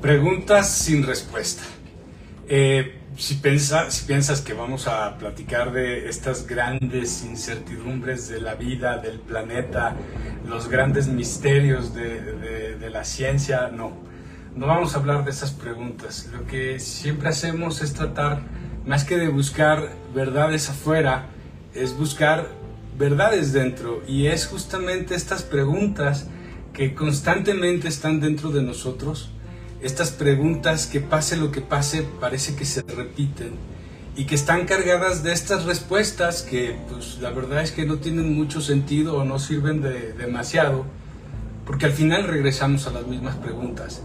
Preguntas sin respuesta. Eh, si, piensas que vamos a platicar de estas grandes incertidumbres de la vida, del planeta, los grandes misterios de, de la ciencia, no. No vamos a hablar de esas preguntas. Lo que siempre hacemos es tratar, más que de buscar verdades afuera, es buscar verdades dentro. Y es justamente estas preguntas que constantemente están dentro de nosotros estas preguntas que pase lo que pase parece que se repiten y que están cargadas de estas respuestas que pues la verdad es que no tienen mucho sentido o no sirven de demasiado porque al final regresamos a las mismas preguntas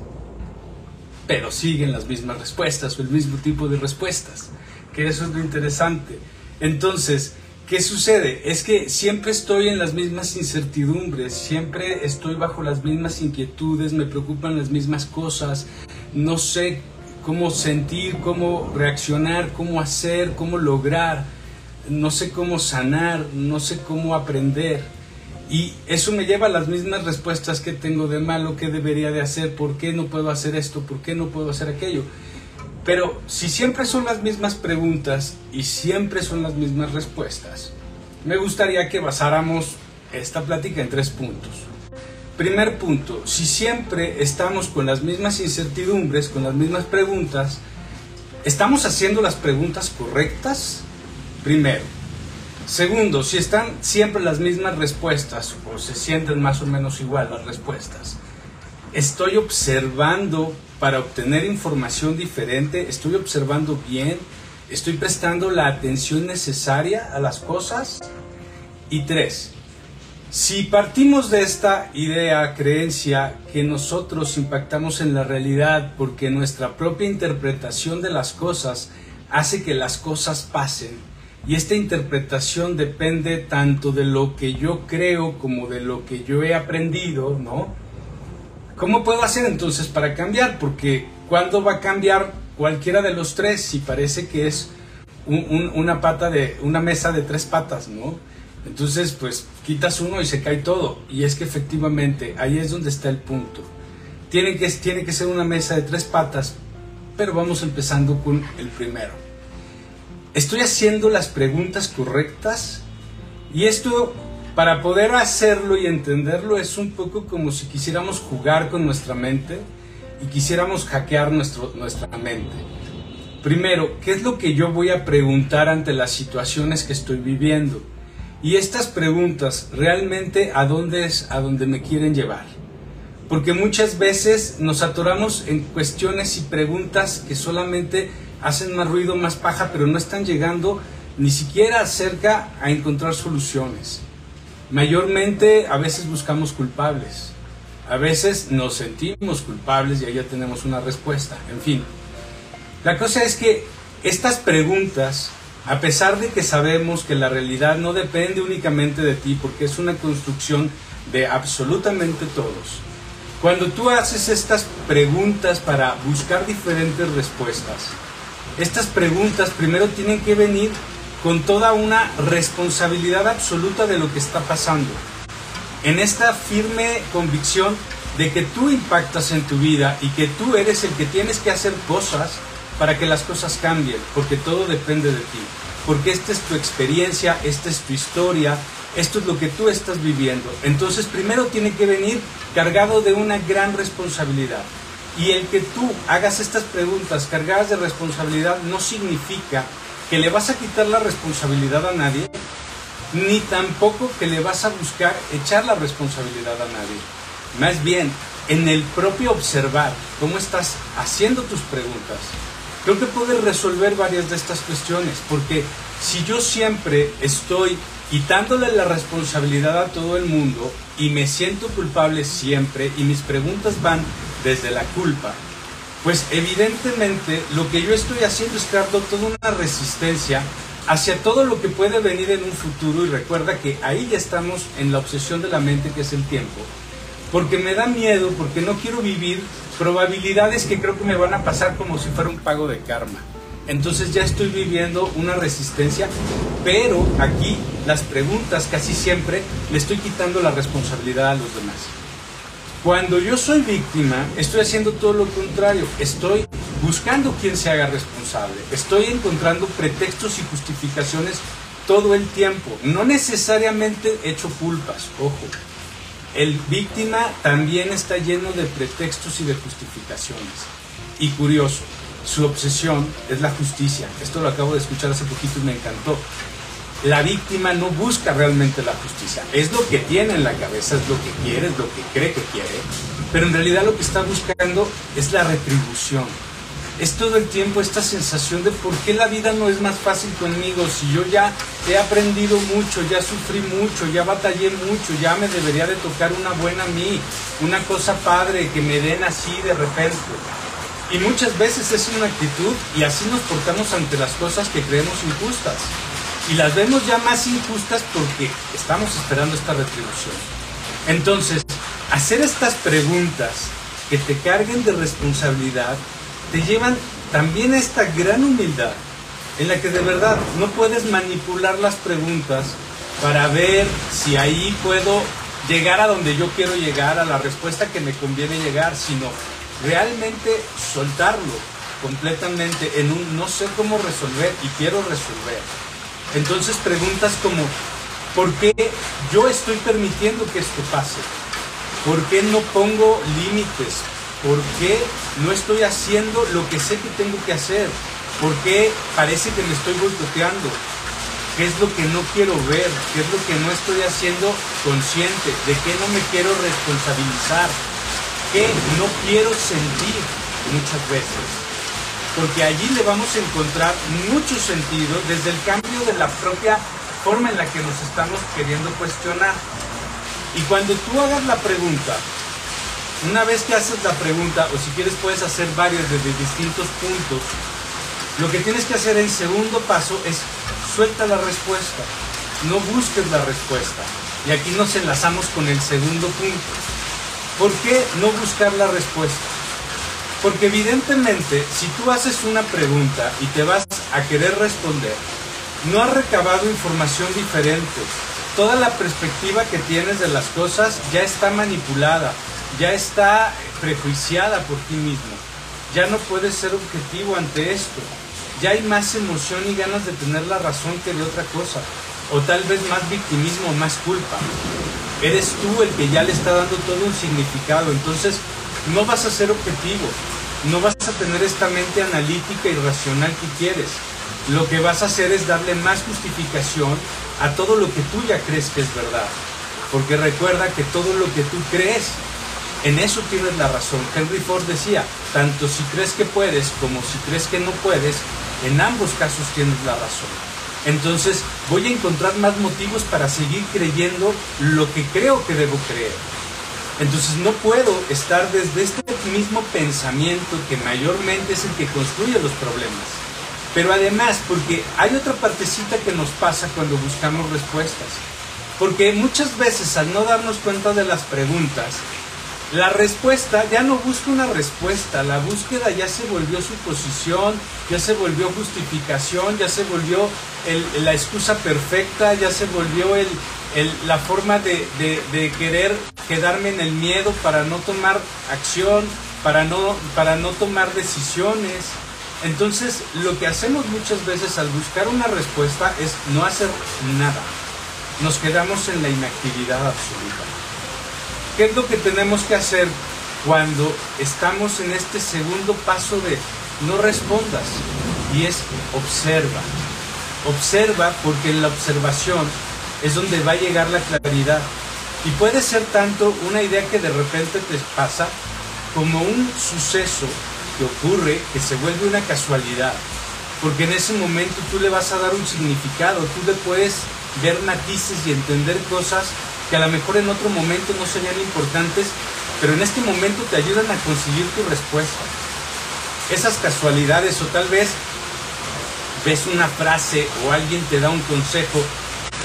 pero siguen las mismas respuestas o el mismo tipo de respuestas que eso es lo interesante. Entonces ¿Qué sucede? Es que siempre estoy en las mismas incertidumbres, siempre estoy bajo las mismas inquietudes, me preocupan las mismas cosas, no sé cómo sentir, cómo reaccionar, cómo hacer, cómo lograr, no sé cómo sanar, no sé cómo aprender. Y eso me lleva a las mismas respuestas que tengo de malo, qué debería de hacer, por qué no puedo hacer esto, por qué no puedo hacer aquello. Pero si siempre son las mismas preguntas y siempre son las mismas respuestas, me gustaría que basáramos esta plática en tres puntos. Primer punto, si siempre estamos con las mismas incertidumbres, con las mismas preguntas, ¿estamos haciendo las preguntas correctas? Primero. Segundo, si están siempre las mismas respuestas o se sienten más o menos igual las respuestas, ¿estoy observando para obtener información diferente, estoy observando bien, estoy prestando la atención necesaria a las cosas. Y tres, si partimos de esta idea, creencia, que nosotros impactamos en la realidad porque nuestra propia interpretación de las cosas hace que las cosas pasen, y esta interpretación depende tanto de lo que yo creo como de lo que yo he aprendido, ¿no? ¿Cómo puedo hacer entonces para cambiar? Porque ¿cuándo va a cambiar cualquiera de los tres si parece que es una pata de una mesa de tres patas, ¿no? Entonces, pues quitas uno y se cae todo. Y es que efectivamente ahí es donde está el punto. Tiene que, tiene que ser una mesa de tres patas, pero vamos empezando con el primero. ¿Estoy haciendo las preguntas correctas? Y esto para poder hacerlo y entenderlo es un poco como si quisiéramos jugar con nuestra mente y quisiéramos hackear nuestro, nuestra mente. Primero, ¿qué es lo que yo voy a preguntar ante las situaciones que estoy viviendo? Y estas preguntas, ¿realmente a dónde es a dónde me quieren llevar? Porque muchas veces nos atoramos en cuestiones y preguntas que solamente hacen más ruido, más paja, pero no están llegando ni siquiera cerca a encontrar soluciones. Mayormente a veces buscamos culpables, a veces nos sentimos culpables y ahí ya tenemos una respuesta. En fin, la cosa es que estas preguntas, a pesar de que sabemos que la realidad no depende únicamente de ti, porque es una construcción de absolutamente todos, cuando tú haces estas preguntas para buscar diferentes respuestas, estas preguntas primero tienen que venir con toda una responsabilidad absoluta de lo que está pasando. En esta firme convicción de que tú impactas en tu vida y que tú eres el que tienes que hacer cosas para que las cosas cambien, porque todo depende de ti. Porque esta es tu experiencia, esta es tu historia, esto es lo que tú estás viviendo. Entonces primero tiene que venir cargado de una gran responsabilidad. Y el que tú hagas estas preguntas cargadas de responsabilidad no significa que le vas a quitar la responsabilidad a nadie, ni tampoco que le vas a buscar echar la responsabilidad a nadie. Más bien, en el propio observar cómo estás haciendo tus preguntas, creo que puedes resolver varias de estas cuestiones, porque si yo siempre estoy quitándole la responsabilidad a todo el mundo y me siento culpable siempre y mis preguntas van desde la culpa, pues evidentemente lo que yo estoy haciendo es creando toda una resistencia hacia todo lo que puede venir en un futuro y recuerda que ahí ya estamos en la obsesión de la mente que es el tiempo, porque me da miedo, porque no quiero vivir probabilidades que creo que me van a pasar como si fuera un pago de karma. Entonces ya estoy viviendo una resistencia, pero aquí las preguntas casi siempre le estoy quitando la responsabilidad a los demás. Cuando yo soy víctima, estoy haciendo todo lo contrario. Estoy buscando quién se haga responsable. Estoy encontrando pretextos y justificaciones todo el tiempo. No necesariamente hecho culpas, ojo. El víctima también está lleno de pretextos y de justificaciones. Y curioso, su obsesión es la justicia. Esto lo acabo de escuchar hace poquito y me encantó la víctima no busca realmente la justicia. Es lo que tiene en la cabeza, es lo que quiere, es lo que cree que quiere. Pero en realidad lo que está buscando es la retribución. Es todo el tiempo esta sensación de por qué la vida no es más fácil conmigo si yo ya he aprendido mucho, ya sufrí mucho, ya batallé mucho, ya me debería de tocar una buena a mí, una cosa padre que me den así de repente. Y muchas veces es una actitud y así nos portamos ante las cosas que creemos injustas y las vemos ya más injustas porque estamos esperando esta retribución. Entonces, hacer estas preguntas que te carguen de responsabilidad te llevan también a esta gran humildad en la que de verdad no puedes manipular las preguntas para ver si ahí puedo llegar a donde yo quiero llegar, a la respuesta que me conviene llegar, sino realmente soltarlo completamente en un no sé cómo resolver y quiero resolver. Entonces preguntas como, ¿por qué yo estoy permitiendo que esto pase? ¿Por qué no pongo límites? ¿Por qué no estoy haciendo lo que sé que tengo que hacer? ¿Por qué parece que me estoy boicoteando? ¿Qué es lo que no quiero ver? ¿Qué es lo que no estoy haciendo consciente? ¿De qué no me quiero responsabilizar? ¿Qué no quiero sentir muchas veces? Porque allí le vamos a encontrar mucho sentido desde el cambio de la propia forma en la que nos estamos queriendo cuestionar. Y cuando tú hagas la pregunta, una vez que haces la pregunta, o si quieres puedes hacer varias desde distintos puntos, lo que tienes que hacer en segundo paso es suelta la respuesta, no busques la respuesta. Y aquí nos enlazamos con el segundo punto. ¿Por qué no buscar la respuesta? Porque evidentemente, si tú haces una pregunta y te vas a querer responder, no has recabado información diferente. Toda la perspectiva que tienes de las cosas ya está manipulada, ya está prejuiciada por ti mismo. Ya no puedes ser objetivo ante esto. Ya hay más emoción y ganas de tener la razón que de otra cosa. O tal vez más victimismo más culpa. Eres tú el que ya le está dando todo un significado. Entonces, no vas a ser objetivo, no vas a tener esta mente analítica y racional que quieres. Lo que vas a hacer es darle más justificación a todo lo que tú ya crees que es verdad. Porque recuerda que todo lo que tú crees, en eso tienes la razón. Henry Ford decía, tanto si crees que puedes como si crees que no puedes, en ambos casos tienes la razón. Entonces voy a encontrar más motivos para seguir creyendo lo que creo que debo creer. Entonces no puedo estar desde este mismo pensamiento que mayormente es el que construye los problemas. Pero además, porque hay otra partecita que nos pasa cuando buscamos respuestas. Porque muchas veces al no darnos cuenta de las preguntas, la respuesta ya no busca una respuesta, la búsqueda ya se volvió suposición, ya se volvió justificación, ya se volvió la excusa perfecta, ya se volvió el, la forma de, querer quedarme en el miedo para no tomar acción, para no, para no tomar decisiones. Entonces, lo que hacemos muchas veces al buscar una respuesta es no hacer nada. Nos quedamos en la inactividad absoluta. ¿Qué es lo que tenemos que hacer cuando estamos en este segundo paso de no respondas? Y es observa. Observa porque en la observación es donde va a llegar la claridad. Y puede ser tanto una idea que de repente te pasa como un suceso que ocurre que se vuelve una casualidad. Porque en ese momento tú le vas a dar un significado, tú le puedes ver matices y entender cosas que a lo mejor en otro momento no serían importantes, pero en este momento te ayudan a conseguir tu respuesta. Esas casualidades o tal vez ves una frase o alguien te da un consejo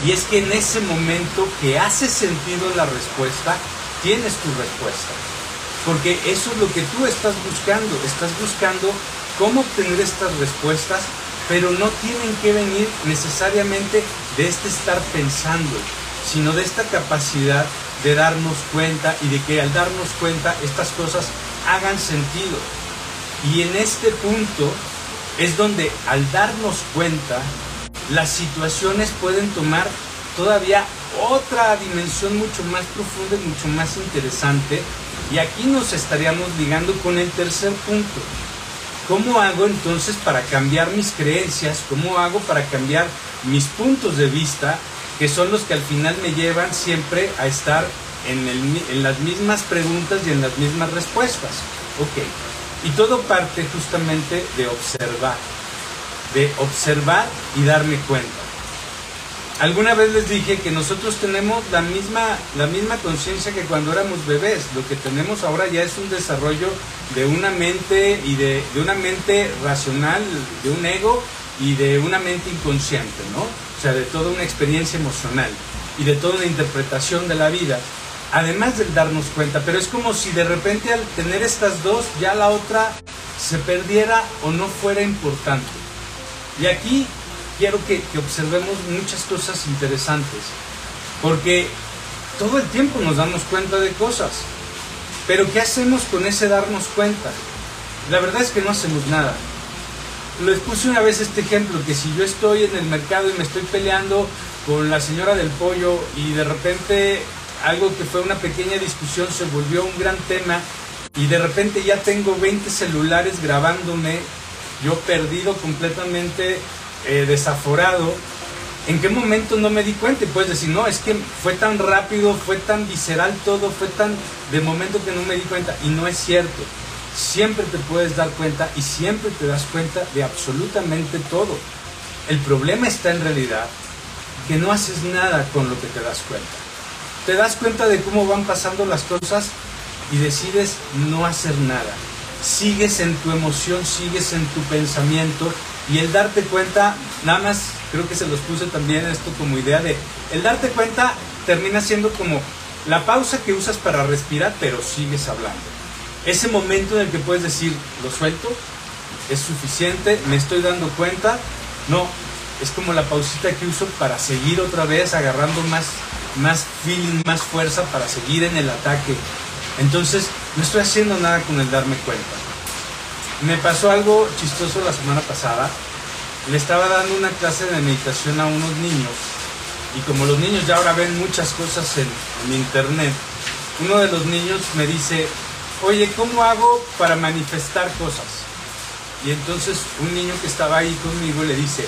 y es que en ese momento que hace sentido la respuesta, tienes tu respuesta. Porque eso es lo que tú estás buscando. Estás buscando cómo obtener estas respuestas, pero no tienen que venir necesariamente de este estar pensando, sino de esta capacidad de darnos cuenta y de que al darnos cuenta estas cosas hagan sentido. Y en este punto es donde al darnos cuenta las situaciones pueden tomar todavía otra dimensión mucho más profunda y mucho más interesante. Y aquí nos estaríamos ligando con el tercer punto. ¿Cómo hago entonces para cambiar mis creencias? ¿Cómo hago para cambiar mis puntos de vista? Que son los que al final me llevan siempre a estar en, las mismas preguntas y en las mismas respuestas. Ok. Y todo parte justamente de observar. De observar y darme cuenta. Alguna vez les dije que nosotros tenemos la misma, la misma conciencia que cuando éramos bebés. Lo que tenemos ahora ya es un desarrollo de una mente y de, una mente racional, de un ego y de una mente inconsciente, ¿no? O sea, de toda una experiencia emocional y de toda una interpretación de la vida. Además de darnos cuenta, pero es como si de repente al tener estas dos ya la otra se perdiera o no fuera importante. Y aquí quiero que, observemos muchas cosas interesantes, porque todo el tiempo nos damos cuenta de cosas, pero ¿qué hacemos con ese darnos cuenta? La verdad es que no hacemos nada. Les puse una vez este ejemplo, que si yo estoy en el mercado y me estoy peleando con la señora del pollo y de repente algo que fue una pequeña discusión se volvió un gran tema y de repente ya tengo 20 celulares grabándome, yo perdido completamente eh, desaforado, ¿en qué momento no me di cuenta? Y puedes decir, no, es que fue tan rápido, fue tan visceral todo, fue tan de momento que no me di cuenta. Y no es cierto. Siempre te puedes dar cuenta y siempre te das cuenta de absolutamente todo. El problema está en realidad que no haces nada con lo que te das cuenta. Te das cuenta de cómo van pasando las cosas y decides no hacer nada. Sigues en tu emoción, sigues en tu pensamiento y el darte cuenta, nada más creo que se los puse también esto como idea de, el darte cuenta termina siendo como la pausa que usas para respirar, pero sigues hablando. Ese momento en el que puedes decir, lo suelto, es suficiente, me estoy dando cuenta, no, es como la pausita que uso para seguir otra vez agarrando más, más feeling, más fuerza para seguir en el ataque. Entonces, no estoy haciendo nada con el darme cuenta. Me pasó algo chistoso la semana pasada. Le estaba dando una clase de meditación a unos niños y como los niños ya ahora ven muchas cosas en, internet, uno de los niños me dice, oye, ¿cómo hago para manifestar cosas? Y entonces un niño que estaba ahí conmigo le dice,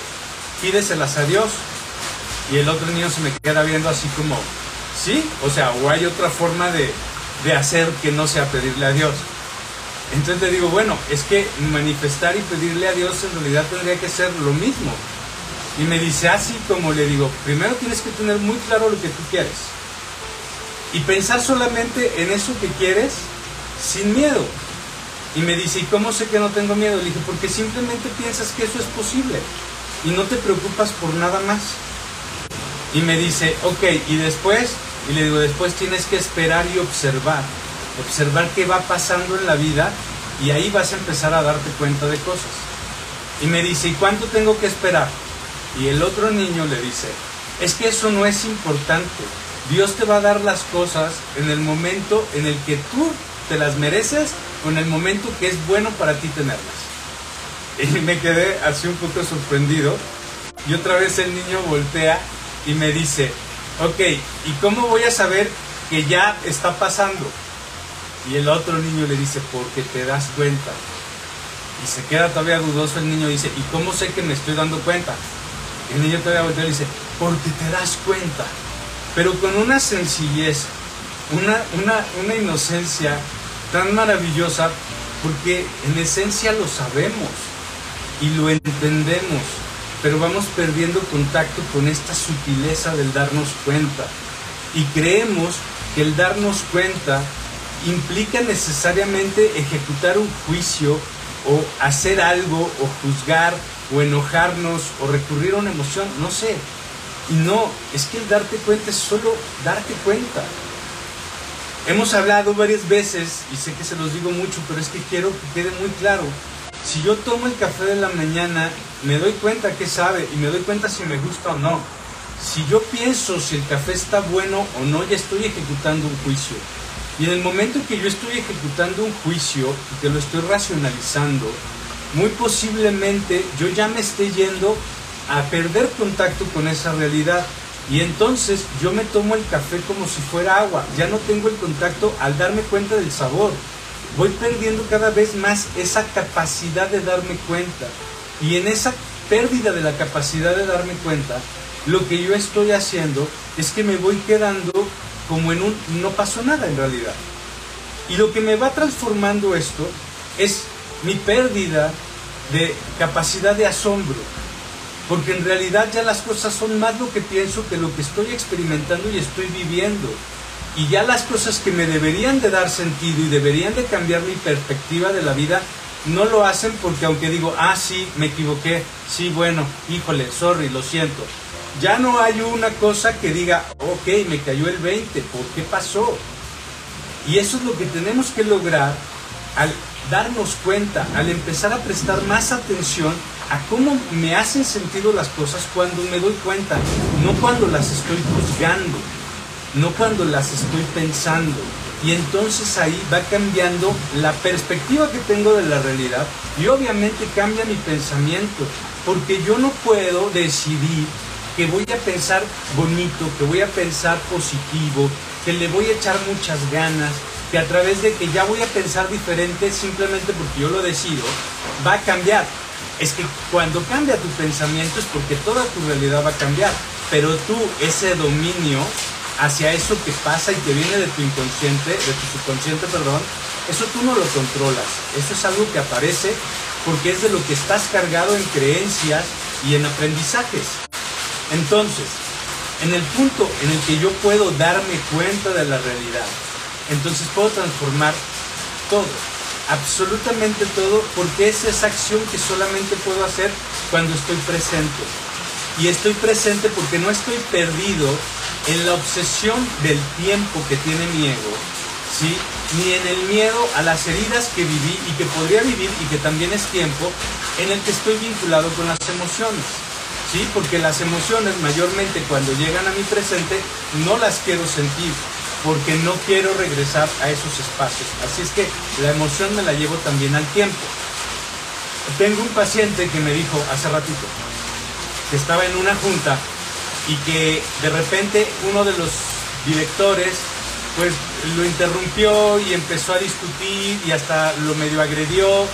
pídeselas a Dios. Y el otro niño se me queda viendo así como, ¿sí? O sea, o hay otra forma de, de hacer que no sea pedirle a Dios. Entonces le digo, bueno, es que manifestar y pedirle a Dios en realidad tendría que ser lo mismo. Y me dice así como le digo, primero tienes que tener muy claro lo que tú quieres. Y pensar solamente en eso que quieres sin miedo. Y me dice, ¿y cómo sé que no tengo miedo? Le dije, porque simplemente piensas que eso es posible. Y no te preocupas por nada más. Y me dice, ok, y después, y le digo, después tienes que esperar y observar observar qué va pasando en la vida y ahí vas a empezar a darte cuenta de cosas. Y me dice, ¿y cuánto tengo que esperar? Y el otro niño le dice, es que eso no es importante. Dios te va a dar las cosas en el momento en el que tú te las mereces o en el momento que es bueno para ti tenerlas. Y me quedé así un poco sorprendido. Y otra vez el niño voltea y me dice, ok, ¿y cómo voy a saber que ya está pasando? Y el otro niño le dice, porque te das cuenta. Y se queda todavía dudoso el niño dice, ¿y cómo sé que me estoy dando cuenta? Y el niño todavía voltea y dice, porque te das cuenta. Pero con una sencillez, una, una, una inocencia tan maravillosa, porque en esencia lo sabemos y lo entendemos, pero vamos perdiendo contacto con esta sutileza del darnos cuenta. Y creemos que el darnos cuenta implica necesariamente ejecutar un juicio o hacer algo o juzgar o enojarnos o recurrir a una emoción, no sé. Y no, es que el darte cuenta es solo darte cuenta. Hemos hablado varias veces, y sé que se los digo mucho, pero es que quiero que quede muy claro. Si yo tomo el café de la mañana, me doy cuenta que sabe y me doy cuenta si me gusta o no. si yo pienso si el café está bueno o no, ya estoy ejecutando un juicio. Y en el momento en que yo estoy ejecutando un juicio y que lo estoy racionalizando, muy posiblemente yo ya me esté yendo a perder contacto con esa realidad. Y entonces yo me tomo el café como si fuera agua. Ya no tengo el contacto al darme cuenta del sabor. Voy perdiendo cada vez más esa capacidad de darme cuenta. Y en esa pérdida de la capacidad de darme cuenta, lo que yo estoy haciendo es que me voy quedando como en un no pasó nada en realidad. Y lo que me va transformando esto es mi pérdida de capacidad de asombro. Porque en realidad ya las cosas son más lo que pienso que lo que estoy experimentando y estoy viviendo. Y ya las cosas que me deberían de dar sentido y deberían de cambiar mi perspectiva de la vida, no lo hacen porque aunque digo, ah, sí, me equivoqué, sí, bueno, híjole, sorry, lo siento. Ya no hay una cosa que diga, ok, me cayó el 20, ¿por qué pasó? Y eso es lo que tenemos que lograr al darnos cuenta, al empezar a prestar más atención a cómo me hacen sentido las cosas cuando me doy cuenta, no cuando las estoy juzgando, no cuando las estoy pensando. Y entonces ahí va cambiando la perspectiva que tengo de la realidad y obviamente cambia mi pensamiento, porque yo no puedo decidir que voy a pensar bonito, que voy a pensar positivo, que le voy a echar muchas ganas, que a través de que ya voy a pensar diferente simplemente porque yo lo decido, va a cambiar. Es que cuando cambia tu pensamiento es porque toda tu realidad va a cambiar, pero tú ese dominio hacia eso que pasa y que viene de tu inconsciente, de tu subconsciente, perdón, eso tú no lo controlas, eso es algo que aparece porque es de lo que estás cargado en creencias y en aprendizajes. Entonces, en el punto en el que yo puedo darme cuenta de la realidad, entonces puedo transformar todo absolutamente todo porque es esa acción que solamente puedo hacer cuando estoy presente. Y estoy presente porque no estoy perdido en la obsesión del tiempo que tiene mi ego, ¿sí? ni en el miedo a las heridas que viví y que podría vivir y que también es tiempo en el que estoy vinculado con las emociones. ¿sí? Porque las emociones mayormente cuando llegan a mi presente no las quiero sentir, porque no quiero regresar a esos espacios. Así es que la emoción me la llevo también al tiempo. Tengo un paciente que me dijo hace ratito que estaba en una junta y que de repente uno de los directores pues lo interrumpió y empezó a discutir y hasta lo medio agredió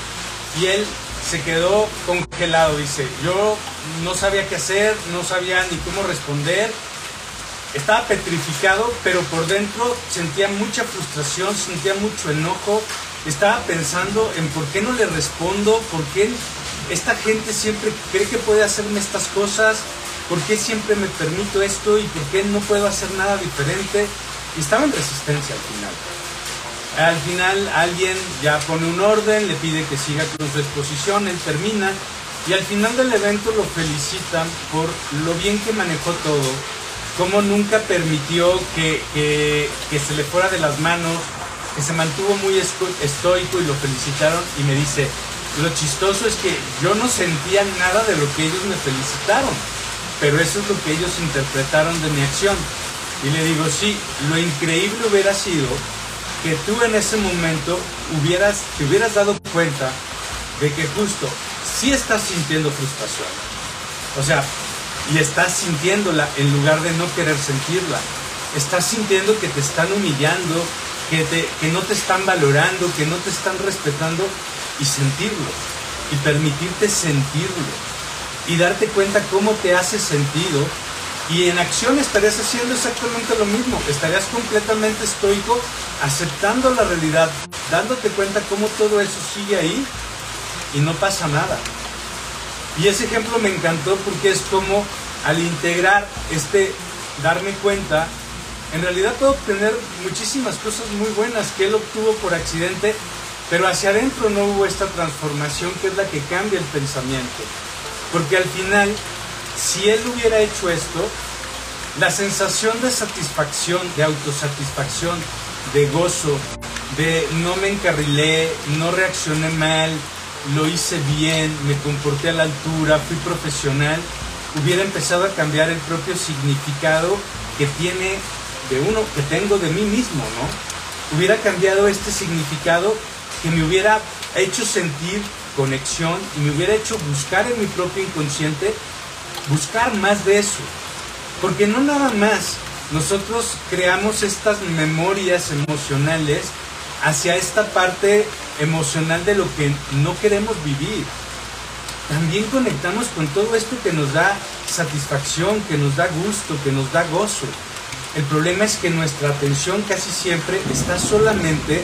y él se quedó congelado, dice, yo no sabía qué hacer, no sabía ni cómo responder. Estaba petrificado, pero por dentro sentía mucha frustración, sentía mucho enojo, estaba pensando en por qué no le respondo, por qué esta gente siempre cree que puede hacerme estas cosas, por qué siempre me permito esto y por qué no puedo hacer nada diferente. Y estaba en resistencia al final. Al final alguien ya pone un orden, le pide que siga con su exposición, él termina y al final del evento lo felicitan por lo bien que manejó todo, cómo nunca permitió que, se le fuera de las manos, que se mantuvo muy estoico y lo felicitaron y me dice, lo chistoso es que yo no sentía nada de lo que ellos me felicitaron, pero eso es lo que ellos interpretaron de mi acción. Y le digo, sí, lo increíble hubiera sido que tú en ese momento hubieras, te hubieras dado cuenta de que justo sí estás sintiendo frustración. O sea, y estás sintiéndola en lugar de no querer sentirla. Estás sintiendo que te están humillando, que, te, que no te están valorando, que no te están respetando y sentirlo. Y permitirte sentirlo. Y darte cuenta cómo te hace sentido. Y en acción estarías haciendo exactamente lo mismo. Estarías completamente estoico, aceptando la realidad, dándote cuenta cómo todo eso sigue ahí y no pasa nada. Y ese ejemplo me encantó porque es como al integrar este darme cuenta, en realidad puedo obtener muchísimas cosas muy buenas que él obtuvo por accidente, pero hacia adentro no hubo esta transformación que es la que cambia el pensamiento. Porque al final, si él hubiera hecho esto, la sensación de satisfacción, de autosatisfacción, de gozo, de no me encarrilé, no reaccioné mal, lo hice bien, me comporté a la altura, fui profesional, hubiera empezado a cambiar el propio significado que tiene de uno, que tengo de mí mismo, ¿no? Hubiera cambiado este significado que me hubiera hecho sentir conexión y me hubiera hecho buscar en mi propio inconsciente, buscar más de eso. Porque no nada más nosotros creamos estas memorias emocionales hacia esta parte emocional de lo que no queremos vivir. También conectamos con todo esto que nos da satisfacción, que nos da gusto, que nos da gozo. El problema es que nuestra atención casi siempre está solamente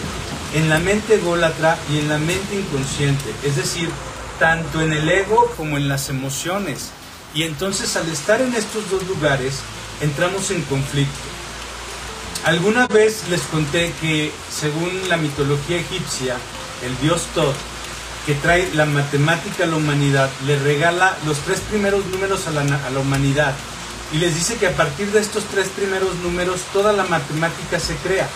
en la mente ególatra y en la mente inconsciente, es decir, tanto en el ego como en las emociones. Y entonces al estar en estos dos lugares, entramos en conflicto. Alguna vez les conté que según la mitología egipcia, el dios Thoth, que trae la matemática a la humanidad, le regala los tres primeros números a la, a la humanidad y les dice que a partir de estos tres primeros números toda la matemática se crea.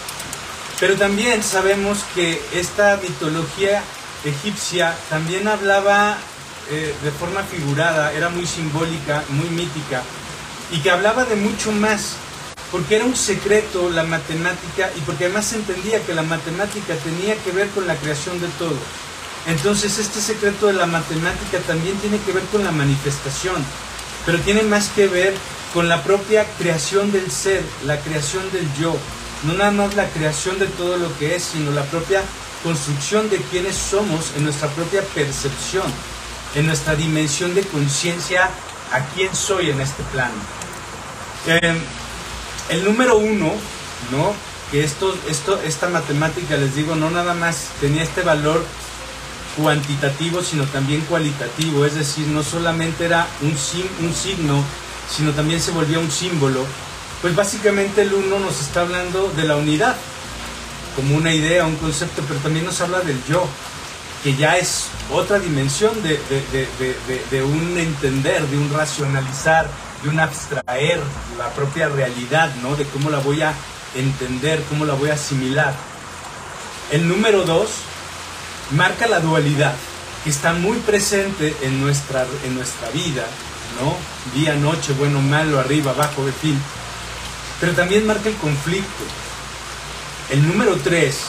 Pero también sabemos que esta mitología egipcia también hablaba eh, de forma figurada, era muy simbólica, muy mítica, y que hablaba de mucho más, porque era un secreto la matemática y porque además se entendía que la matemática tenía que ver con la creación de todo. Entonces este secreto de la matemática también tiene que ver con la manifestación, pero tiene más que ver con la propia creación del ser, la creación del yo, no nada más la creación de todo lo que es, sino la propia construcción de quienes somos en nuestra propia percepción, en nuestra dimensión de conciencia a quién soy en este plano. Eh, el número uno, ¿no? Que esto, esto, esta matemática, les digo, no nada más tenía este valor cuantitativo, sino también cualitativo, es decir, no solamente era un, un signo, sino también se volvía un símbolo, pues básicamente el uno nos está hablando de la unidad, como una idea, un concepto, pero también nos habla del yo, que ya es otra dimensión de, un entender, de un racionalizar, de un abstraer la propia realidad, ¿no? De cómo la voy a entender, cómo la voy a asimilar. El número dos marca la dualidad, que está muy presente en nuestra, en nuestra vida, ¿no? Día, noche, bueno, malo, arriba, abajo, de fin. Pero también marca el conflicto. El número tres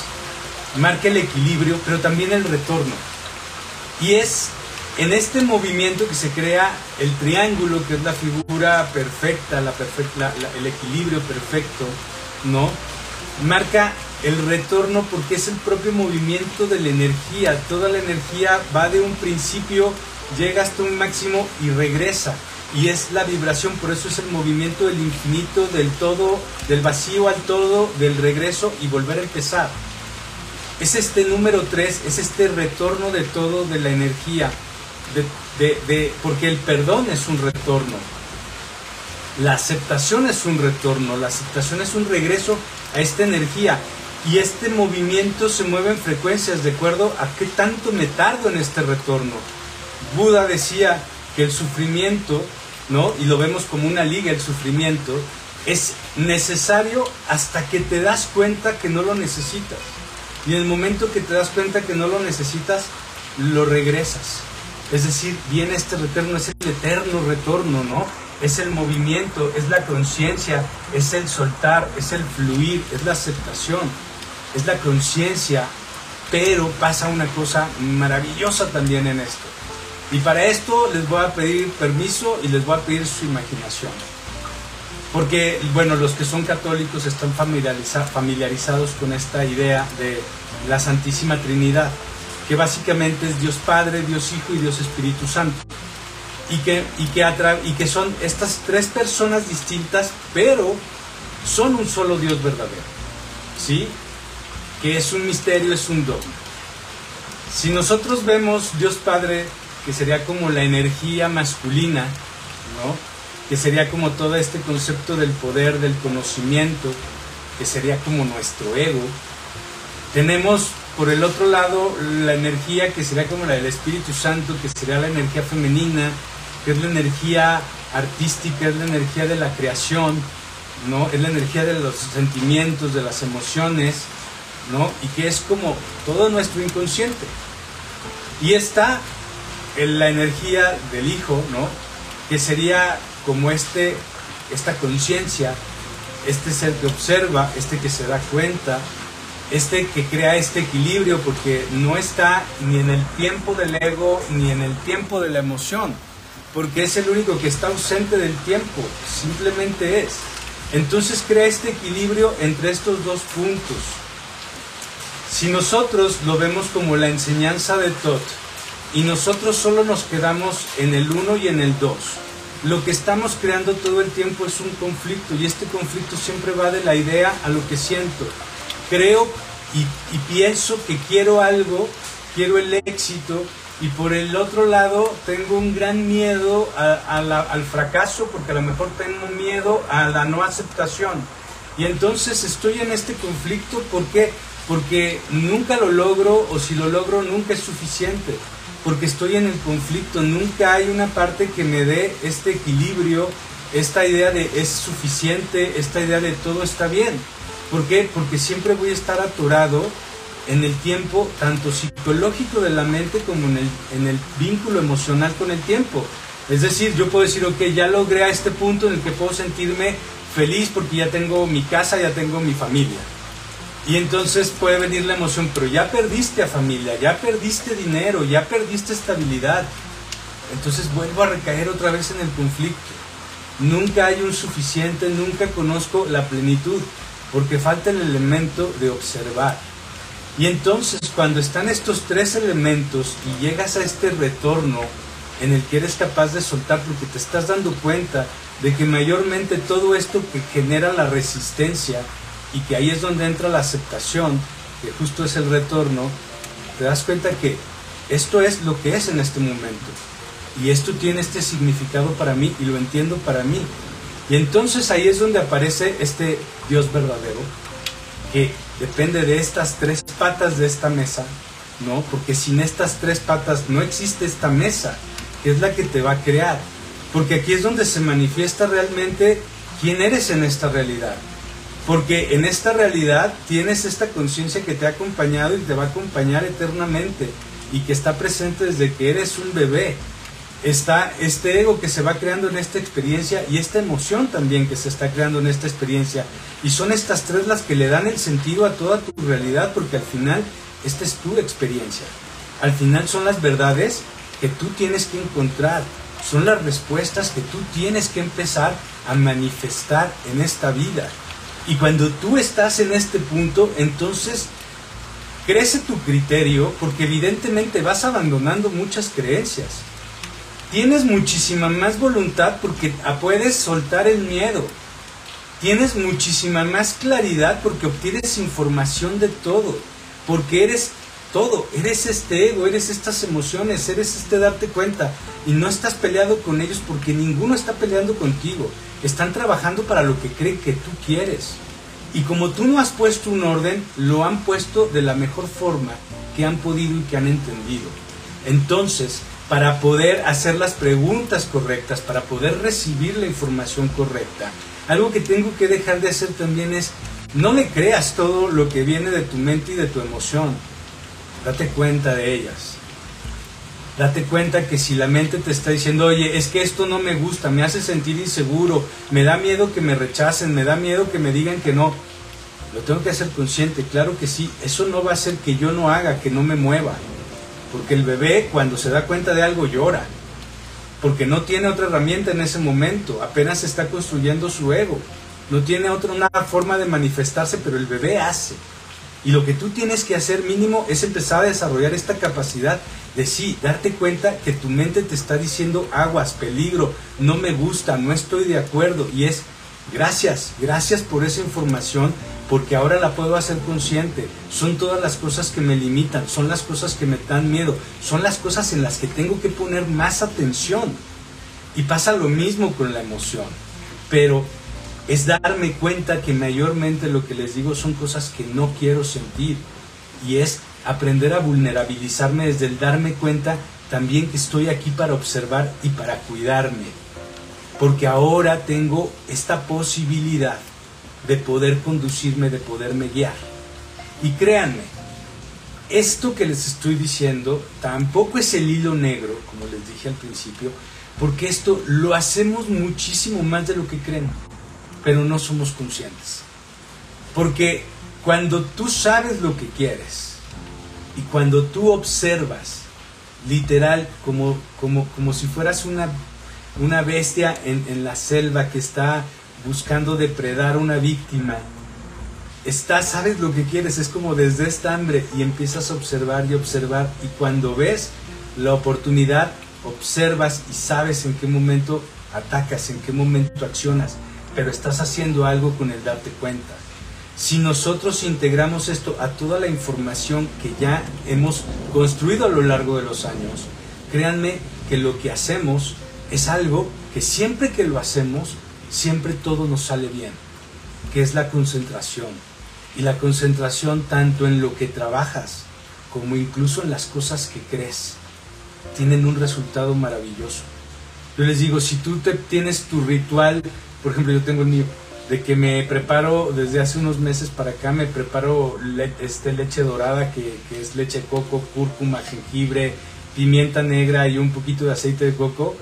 marca el equilibrio, pero también el retorno. Y es en este movimiento que se crea el triángulo, que es la figura perfecta, la perfecta el equilibrio perfecto, ¿no? Marca el retorno porque es el propio movimiento de la energía. Toda la energía va de un principio, llega hasta un máximo y regresa. Y es la vibración, por eso es el movimiento del infinito, del todo, del vacío al todo, del regreso y volver a empezar es este número tres, es este retorno de todo de la energía, de, porque el perdón es un retorno, la aceptación es un retorno, la aceptación es un regreso a esta energía y este movimiento se mueve en frecuencias de acuerdo a qué tanto me tardo en este retorno. Buda decía que el sufrimiento, ¿no? Y lo vemos como una liga, el sufrimiento, es necesario hasta que te das cuenta que no lo necesitas. Y en el momento que te das cuenta que no lo necesitas, lo regresas. Es decir, viene este retorno, es el eterno retorno, ¿no? Es el movimiento, es la conciencia, es el soltar, es el fluir, es la aceptación, es la conciencia. Pero pasa una cosa maravillosa también en esto. Y para esto les voy a pedir permiso y les voy a pedir su imaginación. Porque, bueno, los que son católicos están familiarizados con esta idea de la Santísima Trinidad, que básicamente es Dios Padre, Dios Hijo y Dios Espíritu Santo. Y que, y que, y que son estas tres personas distintas, pero son un solo Dios verdadero. ¿Sí? Que es un misterio, es un dogma. Si nosotros vemos Dios Padre, que sería como la energía masculina, ¿no? que sería como todo este concepto del poder, del conocimiento, que sería como nuestro ego. Tenemos por el otro lado la energía que sería como la del Espíritu Santo, que sería la energía femenina, que es la energía artística, es la energía de la creación, ¿no? Es la energía de los sentimientos, de las emociones, ¿no? Y que es como todo nuestro inconsciente. Y está en la energía del Hijo, ¿no? que sería como este, esta conciencia, este ser que observa, este que se da cuenta, este que crea este equilibrio, porque no está ni en el tiempo del ego ni en el tiempo de la emoción, porque es el único que está ausente del tiempo, simplemente es. Entonces crea este equilibrio entre estos dos puntos. Si nosotros lo vemos como la enseñanza de Tot y nosotros solo nos quedamos en el uno y en el dos, lo que estamos creando todo el tiempo es un conflicto y este conflicto siempre va de la idea a lo que siento. Creo y, pienso que quiero algo, quiero el éxito y por el otro lado tengo un gran miedo al fracaso porque a lo mejor tengo miedo a la no aceptación. Y entonces estoy en este conflicto porque porque nunca lo logro o si lo logro nunca es suficiente, porque estoy en el conflicto, nunca hay una parte que me dé este equilibrio, esta idea de es suficiente, esta idea de todo está bien. ¿Por qué? Porque siempre voy a estar atorado en el tiempo, tanto psicológico de la mente como en el, en el vínculo emocional con el tiempo. Es decir, yo puedo decir, ok, ya logré a este punto en el que puedo sentirme feliz porque ya tengo mi casa, ya tengo mi familia y entonces puede venir la emoción, pero ya perdiste a familia, ya perdiste dinero, ya perdiste estabilidad. Entonces vuelvo a recaer otra vez en el conflicto. Nunca hay un suficiente, nunca conozco la plenitud, porque falta el elemento de observar. Y entonces cuando están estos tres elementos y llegas a este retorno en el que eres capaz de soltar porque te estás dando cuenta de que mayormente todo esto que genera la resistencia y que ahí es donde entra la aceptación, que justo es el retorno, te das cuenta que esto es lo que es en este momento. Y esto tiene este significado para mí y lo entiendo para mí. Y entonces ahí es donde aparece este Dios verdadero, que depende de estas tres patas de esta mesa, ¿no? Porque sin estas tres patas no existe esta mesa, que es la que te va a crear. Porque aquí es donde se manifiesta realmente quién eres en esta realidad. Porque en esta realidad tienes esta conciencia que te ha acompañado y te va a acompañar eternamente y que está presente desde que eres un bebé. Está este ego que se va creando en esta experiencia y esta emoción también que se está creando en esta experiencia. Y son estas tres las que le dan el sentido a toda tu realidad porque al final esta es tu experiencia. Al final son las verdades que tú tienes que encontrar. Son las respuestas que tú tienes que empezar a manifestar en esta vida. Y cuando tú estás en este punto, entonces crece tu criterio porque evidentemente vas abandonando muchas creencias. Tienes muchísima más voluntad porque puedes soltar el miedo. Tienes muchísima más claridad porque obtienes información de todo. Porque eres todo. Eres este ego, eres estas emociones, eres este darte cuenta. Y no estás peleado con ellos porque ninguno está peleando contigo. Están trabajando para lo que creen que tú quieres. Y como tú no has puesto un orden, lo han puesto de la mejor forma que han podido y que han entendido. Entonces, para poder hacer las preguntas correctas, para poder recibir la información correcta, algo que tengo que dejar de hacer también es, no le creas todo lo que viene de tu mente y de tu emoción. Date cuenta de ellas. Date cuenta que si la mente te está diciendo, oye, es que esto no me gusta, me hace sentir inseguro, me da miedo que me rechacen, me da miedo que me digan que no, lo tengo que hacer consciente, claro que sí, eso no va a hacer que yo no haga, que no me mueva, porque el bebé cuando se da cuenta de algo llora, porque no tiene otra herramienta en ese momento, apenas está construyendo su ego, no tiene otra forma de manifestarse, pero el bebé hace. Y lo que tú tienes que hacer mínimo es empezar a desarrollar esta capacidad de sí, darte cuenta que tu mente te está diciendo aguas, peligro, no me gusta, no estoy de acuerdo. Y es gracias, gracias por esa información, porque ahora la puedo hacer consciente. Son todas las cosas que me limitan, son las cosas que me dan miedo, son las cosas en las que tengo que poner más atención. Y pasa lo mismo con la emoción. Pero es darme cuenta que mayormente lo que les digo son cosas que no quiero sentir. Y es aprender a vulnerabilizarme desde el darme cuenta también que estoy aquí para observar y para cuidarme. Porque ahora tengo esta posibilidad de poder conducirme, de poderme guiar. Y créanme, esto que les estoy diciendo tampoco es el hilo negro, como les dije al principio, porque esto lo hacemos muchísimo más de lo que creen, pero no somos conscientes. Porque cuando tú sabes lo que quieres y cuando tú observas, literal, como, como, como si fueras una, una bestia en, en la selva que está buscando depredar una víctima, estás, sabes lo que quieres, es como desde esta hambre y empiezas a observar y observar y cuando ves la oportunidad, observas y sabes en qué momento atacas, en qué momento accionas, pero estás haciendo algo con el darte cuenta. Si nosotros integramos esto a toda la información que ya hemos construido a lo largo de los años, créanme que lo que hacemos es algo que siempre que lo hacemos, siempre todo nos sale bien, que es la concentración y la concentración tanto en lo que trabajas como incluso en las cosas que crees tienen un resultado maravilloso. Yo les digo, si tú te, tienes tu ritual, por ejemplo, yo tengo el mío, de que me preparo desde hace unos meses para acá, me preparo este, leche dorada, que, es leche coco, cúrcuma, jengibre, pimienta negra y un poquito de aceite de coco.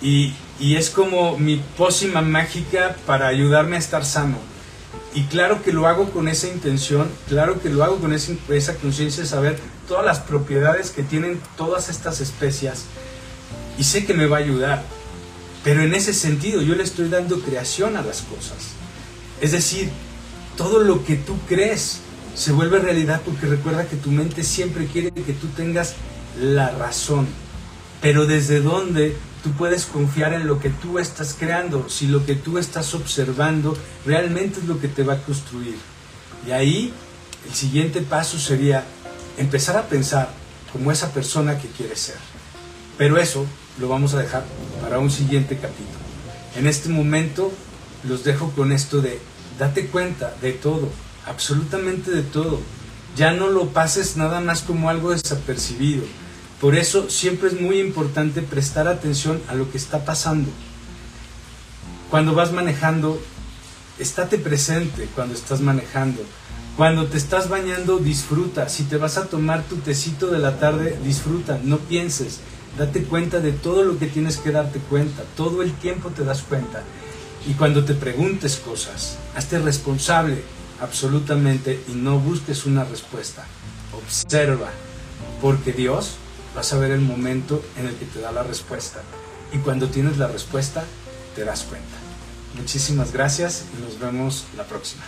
Y, es como mi pócima mágica para ayudarme a estar sano y claro que lo hago con esa intención, claro que lo hago con esa conciencia de saber todas las propiedades que tienen todas estas especias y sé que me va a ayudar. Pero en ese sentido yo le estoy dando creación a las cosas. Es decir, todo lo que tú crees se vuelve realidad porque recuerda que tu mente siempre quiere que tú tengas la razón. Pero desde dónde tú puedes confiar en lo que tú estás creando, si lo que tú estás observando realmente es lo que te va a construir. Y ahí el siguiente paso sería empezar a pensar como esa persona que quieres ser. Pero eso lo vamos a dejar para un siguiente capítulo. En este momento los dejo con esto de date cuenta de todo, absolutamente de todo. Ya no lo pases nada más como algo desapercibido por eso siempre es muy importante prestar atención a lo que está pasando. Cuando vas manejando, estate presente cuando estás manejando. Cuando te estás bañando, disfruta. Si te vas a tomar tu tecito de la tarde, disfruta. No pienses. Date cuenta de todo lo que tienes que darte cuenta. Todo el tiempo te das cuenta. Y cuando te preguntes cosas, hazte responsable absolutamente y no busques una respuesta. Observa. Porque Dios vas a ver el momento en el que te da la respuesta. Y cuando tienes la respuesta, te das cuenta. Muchísimas gracias y nos vemos la próxima.